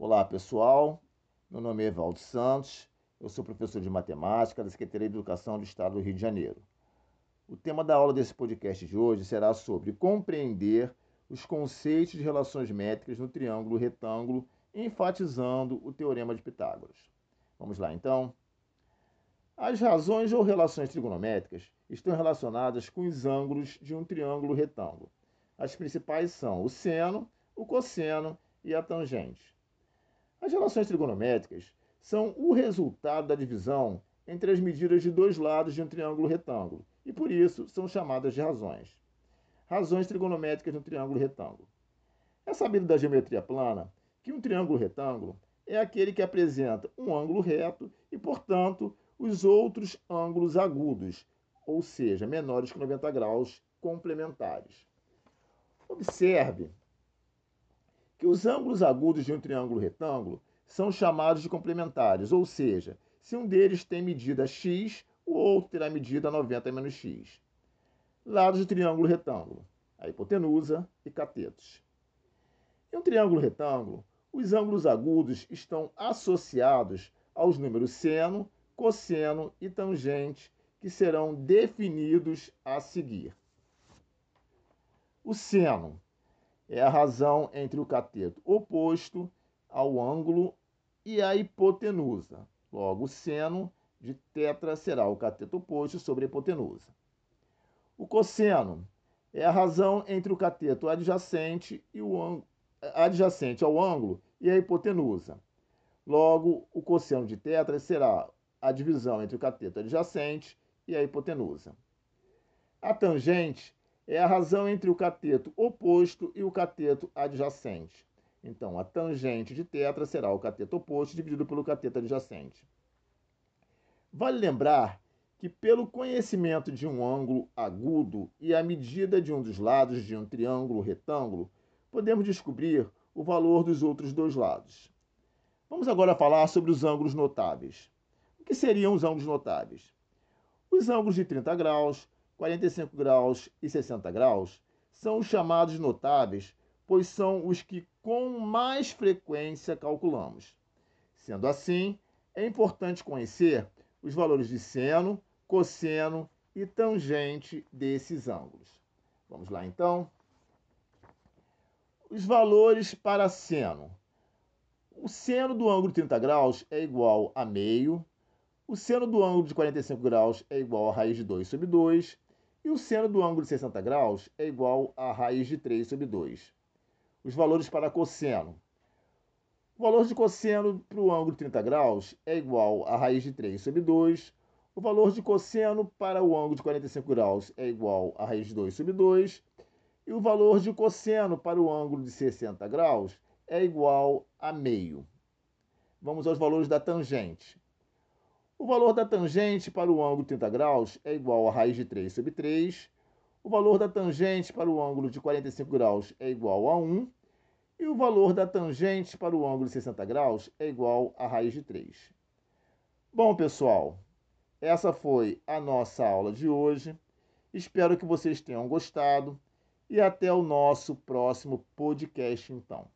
Olá, pessoal. Meu nome é Evaldo Santos. Eu sou professor de matemática da Secretaria de Educação do Estado do Rio de Janeiro. O tema da aula desse podcast de hoje será sobre compreender os conceitos de relações métricas no triângulo retângulo, enfatizando o teorema de Pitágoras. Vamos lá, então. As razões ou relações trigonométricas estão relacionadas com os ângulos de um triângulo retângulo. As principais são o seno, o cosseno e a tangente. As relações trigonométricas são o resultado da divisão entre as medidas de dois lados de um triângulo retângulo e, por isso, são chamadas de razões. Razões trigonométricas no triângulo retângulo. É sabido da geometria plana que um triângulo retângulo é aquele que apresenta um ângulo reto e, portanto, os outros ângulos agudos, ou seja, menores que 90 graus, complementares. Observe que os ângulos agudos de um triângulo retângulo são chamados de complementares, ou seja, se um deles tem medida x, o outro terá medida 90 menos x. Lados do triângulo retângulo, a hipotenusa e catetos. Em um triângulo retângulo, os ângulos agudos estão associados aos números seno, cosseno e tangente, que serão definidos a seguir. O seno é a razão entre o cateto oposto ao ângulo e a hipotenusa. Logo, o seno de tetra será o cateto oposto sobre a hipotenusa. O cosseno é a razão entre o cateto adjacente, e o adjacente ao ângulo e a hipotenusa. Logo, o cosseno de tetra será a divisão entre o cateto adjacente e a hipotenusa. A tangente é a razão entre o cateto oposto e o cateto adjacente. Então, a tangente de tetra será o cateto oposto dividido pelo cateto adjacente. Vale lembrar que, pelo conhecimento de um ângulo agudo e a medida de um dos lados de um triângulo retângulo, podemos descobrir o valor dos outros dois lados. Vamos agora falar sobre os ângulos notáveis. O que seriam os ângulos notáveis? Os ângulos de 30 graus, 45 graus e 60 graus são os chamados notáveis, pois são os que com mais frequência calculamos. Sendo assim, é importante conhecer os valores de seno, cosseno e tangente desses ângulos. Vamos lá então. Os valores para seno. O seno do ângulo de 30 graus é igual a meio, o seno do ângulo de 45 graus é igual a raiz de 2 sobre 2 e o seno do ângulo de 60 graus é igual a raiz de 3 sobre 2. Os valores para cosseno. O valor de cosseno para o ângulo de 30 graus é igual a raiz de 3 sobre 2. O valor de cosseno para o ângulo de 45 graus é igual a raiz de 2 sobre 2. E o valor de cosseno para o ângulo de 60 graus é igual a meio. Vamos aos valores da tangente. O valor da tangente para o ângulo de 30 graus é igual a raiz de 3 sobre 3. O valor da tangente para o ângulo de 45 graus é igual a 1. E o valor da tangente para o ângulo de 60 graus é igual a raiz de 3. Bom, pessoal, essa foi a nossa aula de hoje. Espero que vocês tenham gostado e até o nosso próximo podcast, então.